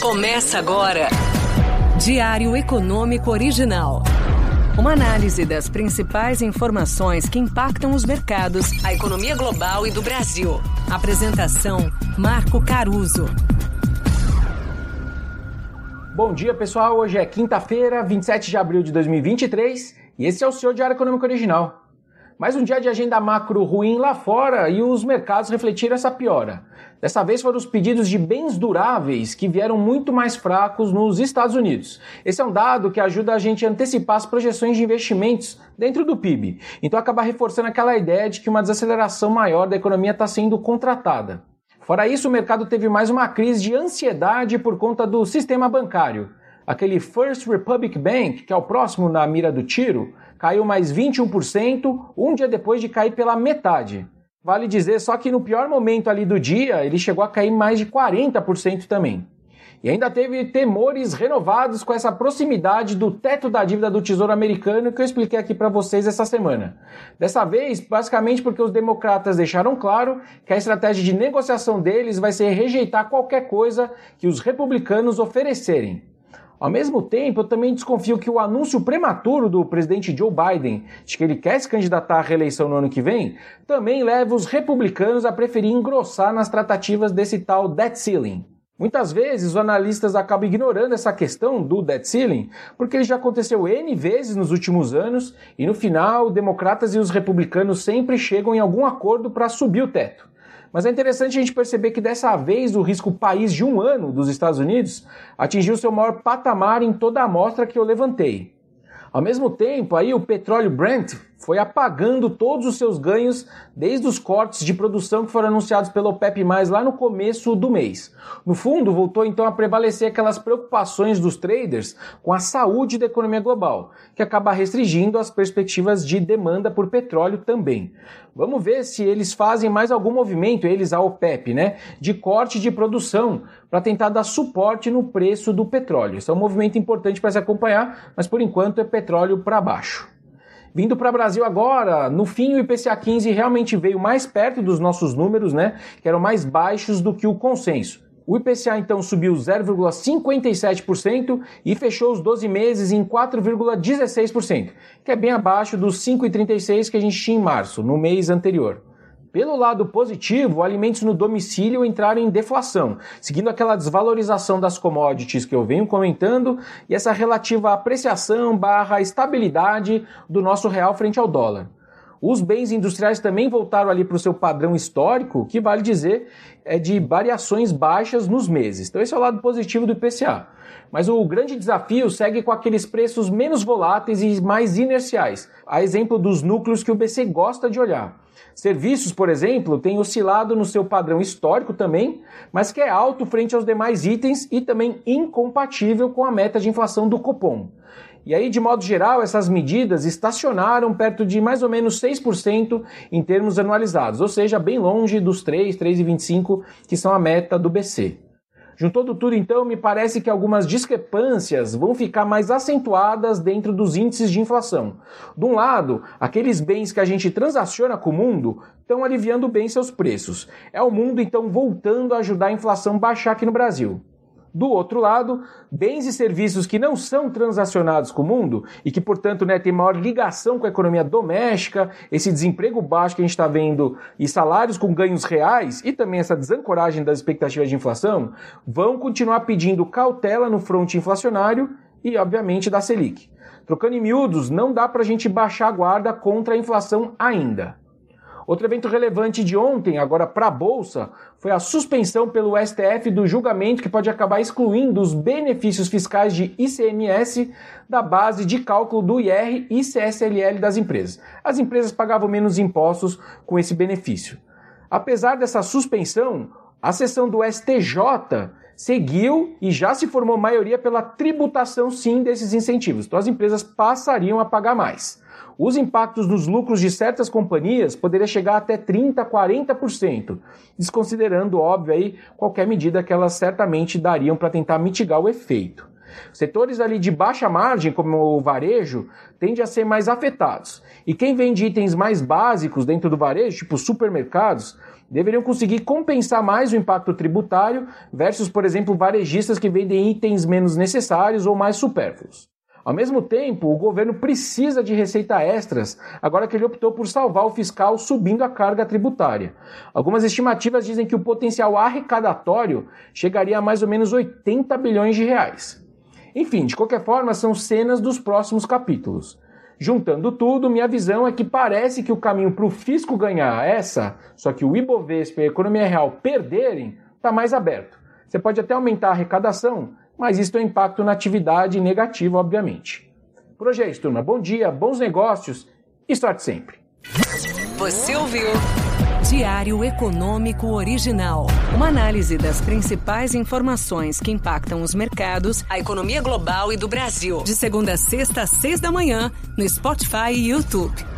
Começa agora. Diário Econômico Original. Uma análise das principais informações que impactam os mercados, a economia global e do Brasil. Apresentação: Marco Caruso. Bom dia, pessoal. Hoje é quinta-feira, 27 de abril de 2023, e esse é o seu Diário Econômico Original. Mais um dia de agenda macro ruim lá fora e os mercados refletiram essa piora. Dessa vez foram os pedidos de bens duráveis que vieram muito mais fracos nos Estados Unidos. Esse é um dado que ajuda a gente a antecipar as projeções de investimentos dentro do PIB. Então acaba reforçando aquela ideia de que uma desaceleração maior da economia está sendo contratada. Fora isso, o mercado teve mais uma crise de ansiedade por conta do sistema bancário. Aquele First Republic Bank, que é o próximo na mira do tiro, caiu mais 21%, um dia depois de cair pela metade. Vale dizer só que no pior momento ali do dia, ele chegou a cair mais de 40% também. E ainda teve temores renovados com essa proximidade do teto da dívida do Tesouro Americano que eu expliquei aqui para vocês essa semana. Dessa vez, basicamente porque os democratas deixaram claro que a estratégia de negociação deles vai ser rejeitar qualquer coisa que os republicanos oferecerem. Ao mesmo tempo, eu também desconfio que o anúncio prematuro do presidente Joe Biden de que ele quer se candidatar à reeleição no ano que vem também leva os republicanos a preferir engrossar nas tratativas desse tal debt ceiling. Muitas vezes os analistas acabam ignorando essa questão do debt ceiling, porque ele já aconteceu N vezes nos últimos anos e no final, democratas e os republicanos sempre chegam em algum acordo para subir o teto. Mas é interessante a gente perceber que dessa vez o risco país de um ano dos Estados Unidos atingiu seu maior patamar em toda a amostra que eu levantei. Ao mesmo tempo, aí o petróleo Brent foi apagando todos os seus ganhos desde os cortes de produção que foram anunciados pelo OPEP+, lá no começo do mês. No fundo, voltou então a prevalecer aquelas preocupações dos traders com a saúde da economia global, que acaba restringindo as perspectivas de demanda por petróleo também. Vamos ver se eles fazem mais algum movimento, eles a OPEP, né, de corte de produção para tentar dar suporte no preço do petróleo. Isso é um movimento importante para se acompanhar, mas por enquanto é petróleo para baixo. Vindo para o Brasil agora, no fim o IPCA 15 realmente veio mais perto dos nossos números, né, que eram mais baixos do que o consenso. O IPCA então subiu 0,57% e fechou os 12 meses em 4,16%, que é bem abaixo dos 5,36% que a gente tinha em março, no mês anterior. Pelo lado positivo, alimentos no domicílio entraram em deflação, seguindo aquela desvalorização das commodities que eu venho comentando e essa relativa apreciação barra estabilidade do nosso real frente ao dólar. Os bens industriais também voltaram ali para o seu padrão histórico, que vale dizer é de variações baixas nos meses. Então esse é o lado positivo do IPCA. Mas o grande desafio segue com aqueles preços menos voláteis e mais inerciais, a exemplo dos núcleos que o BC gosta de olhar. Serviços, por exemplo, têm oscilado no seu padrão histórico também, mas que é alto frente aos demais itens e também incompatível com a meta de inflação do Copom. E aí, de modo geral, essas medidas estacionaram perto de mais ou menos 6% em termos anualizados, ou seja, bem longe dos 3, 3,25 que são a meta do BC. Juntando tudo, então, me parece que algumas discrepâncias vão ficar mais acentuadas dentro dos índices de inflação. De um lado, aqueles bens que a gente transaciona com o mundo estão aliviando bem seus preços. É o mundo, então, voltando a ajudar a inflação baixar aqui no Brasil. Do outro lado, bens e serviços que não são transacionados com o mundo e que, portanto, né, têm maior ligação com a economia doméstica, esse desemprego baixo que a gente está vendo e salários com ganhos reais e também essa desancoragem das expectativas de inflação, vão continuar pedindo cautela no fronte inflacionário e, obviamente, da Selic. Trocando em miúdos, não dá para a gente baixar a guarda contra a inflação ainda. Outro evento relevante de ontem, agora para a Bolsa, foi a suspensão pelo STF do julgamento que pode acabar excluindo os benefícios fiscais de ICMS da base de cálculo do IR e CSLL das empresas. As empresas pagavam menos impostos com esse benefício. Apesar dessa suspensão, a sessão do STJ seguiu e já se formou maioria pela tributação sim desses incentivos. Então as empresas passariam a pagar mais. Os impactos nos lucros de certas companhias poderiam chegar até 30, 40%, desconsiderando, óbvio, aí, qualquer medida que elas certamente dariam para tentar mitigar o efeito. Setores ali de baixa margem, como o varejo, tendem a ser mais afetados. E quem vende itens mais básicos dentro do varejo, tipo supermercados, deveriam conseguir compensar mais o impacto tributário versus, por exemplo, varejistas que vendem itens menos necessários ou mais supérfluos. Ao mesmo tempo, o governo precisa de receita extras, agora que ele optou por salvar o fiscal subindo a carga tributária. Algumas estimativas dizem que o potencial arrecadatório chegaria a mais ou menos 80 bilhões de reais. Enfim, de qualquer forma, são cenas dos próximos capítulos. Juntando tudo, minha visão é que parece que o caminho para o fisco ganhar essa, só que o Ibovespa e a economia real perderem, está mais aberto. Você pode até aumentar a arrecadação, mas isso tem um impacto na atividade negativo, obviamente. Por hoje é isso, turma. Bom dia, bons negócios e sorte sempre. Você ouviu? Diário Econômico Original. Uma análise das principais informações que impactam os mercados, a economia global e do Brasil. De segunda a sexta, às seis da manhã, no Spotify e YouTube.